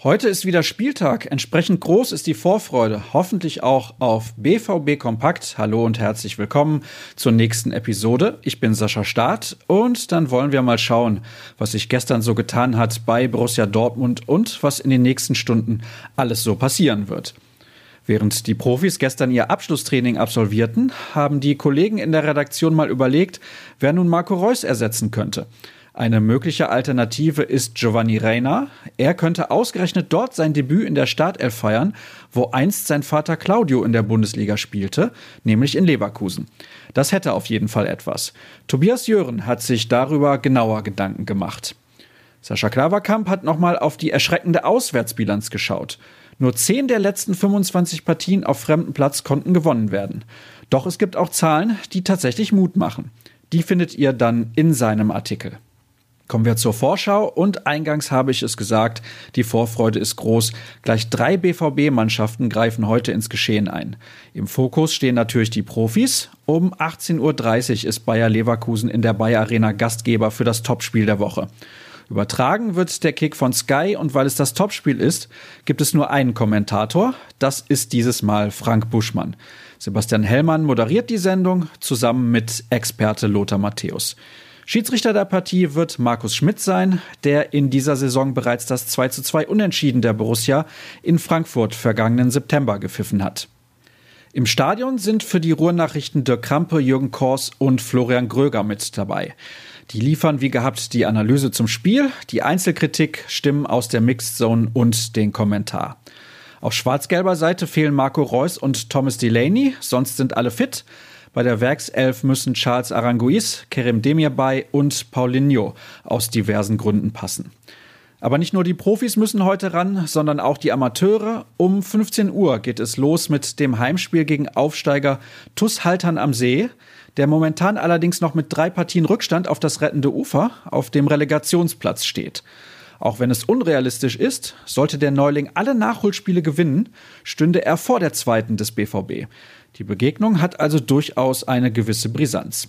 Heute ist wieder Spieltag. Entsprechend groß ist die Vorfreude, hoffentlich auch auf BVB Kompakt. Hallo und herzlich willkommen zur nächsten Episode. Ich bin Sascha Staat und dann wollen wir mal schauen, was sich gestern so getan hat bei Borussia Dortmund und was in den nächsten Stunden alles so passieren wird. Während die Profis gestern ihr Abschlusstraining absolvierten, haben die Kollegen in der Redaktion mal überlegt, wer nun Marco Reus ersetzen könnte. Eine mögliche Alternative ist Giovanni Reina. Er könnte ausgerechnet dort sein Debüt in der Startelf feiern, wo einst sein Vater Claudio in der Bundesliga spielte, nämlich in Leverkusen. Das hätte auf jeden Fall etwas. Tobias Jören hat sich darüber genauer Gedanken gemacht. Sascha Klaverkamp hat nochmal auf die erschreckende Auswärtsbilanz geschaut. Nur 10 der letzten 25 Partien auf fremdem Platz konnten gewonnen werden. Doch es gibt auch Zahlen, die tatsächlich Mut machen. Die findet ihr dann in seinem Artikel. Kommen wir zur Vorschau und eingangs habe ich es gesagt, die Vorfreude ist groß. Gleich drei BVB-Mannschaften greifen heute ins Geschehen ein. Im Fokus stehen natürlich die Profis. Um 18.30 Uhr ist Bayer Leverkusen in der Bayer Arena Gastgeber für das Topspiel der Woche. Übertragen wird der Kick von Sky und weil es das Topspiel ist, gibt es nur einen Kommentator. Das ist dieses Mal Frank Buschmann. Sebastian Hellmann moderiert die Sendung zusammen mit Experte Lothar Matthäus. Schiedsrichter der Partie wird Markus Schmidt sein, der in dieser Saison bereits das 2 zu 2 Unentschieden der Borussia in Frankfurt vergangenen September gepfiffen hat. Im Stadion sind für die Ruhrnachrichten Dirk Krampe, Jürgen Kors und Florian Gröger mit dabei. Die liefern wie gehabt die Analyse zum Spiel, die Einzelkritik, Stimmen aus der Mixed Zone und den Kommentar. Auf schwarz-gelber Seite fehlen Marco Reus und Thomas Delaney, sonst sind alle fit. Bei der Werkself müssen Charles Aranguiz, Kerem Demirbay und Paulinho aus diversen Gründen passen. Aber nicht nur die Profis müssen heute ran, sondern auch die Amateure. Um 15 Uhr geht es los mit dem Heimspiel gegen Aufsteiger TuS Haltern am See, der momentan allerdings noch mit drei Partien Rückstand auf das rettende Ufer auf dem Relegationsplatz steht. Auch wenn es unrealistisch ist, sollte der Neuling alle Nachholspiele gewinnen, stünde er vor der zweiten des BVB. Die Begegnung hat also durchaus eine gewisse Brisanz.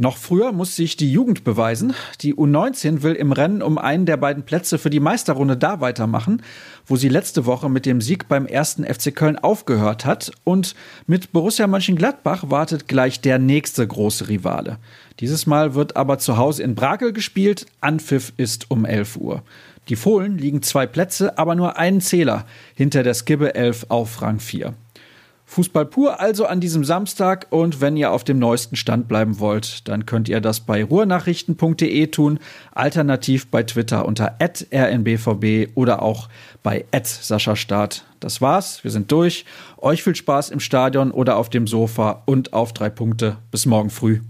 Noch früher muss sich die Jugend beweisen. Die U19 will im Rennen um einen der beiden Plätze für die Meisterrunde da weitermachen, wo sie letzte Woche mit dem Sieg beim ersten FC Köln aufgehört hat. Und mit Borussia Mönchengladbach wartet gleich der nächste große Rivale. Dieses Mal wird aber zu Hause in Brakel gespielt. Anpfiff ist um 11 Uhr. Die Fohlen liegen zwei Plätze, aber nur einen Zähler hinter der Skibbe 11 auf Rang 4. Fußball pur also an diesem Samstag und wenn ihr auf dem neuesten Stand bleiben wollt, dann könnt ihr das bei ruhrnachrichten.de tun, alternativ bei Twitter unter rnbvb oder auch bei Sascha Start. Das war's, wir sind durch. Euch viel Spaß im Stadion oder auf dem Sofa und auf drei Punkte. Bis morgen früh.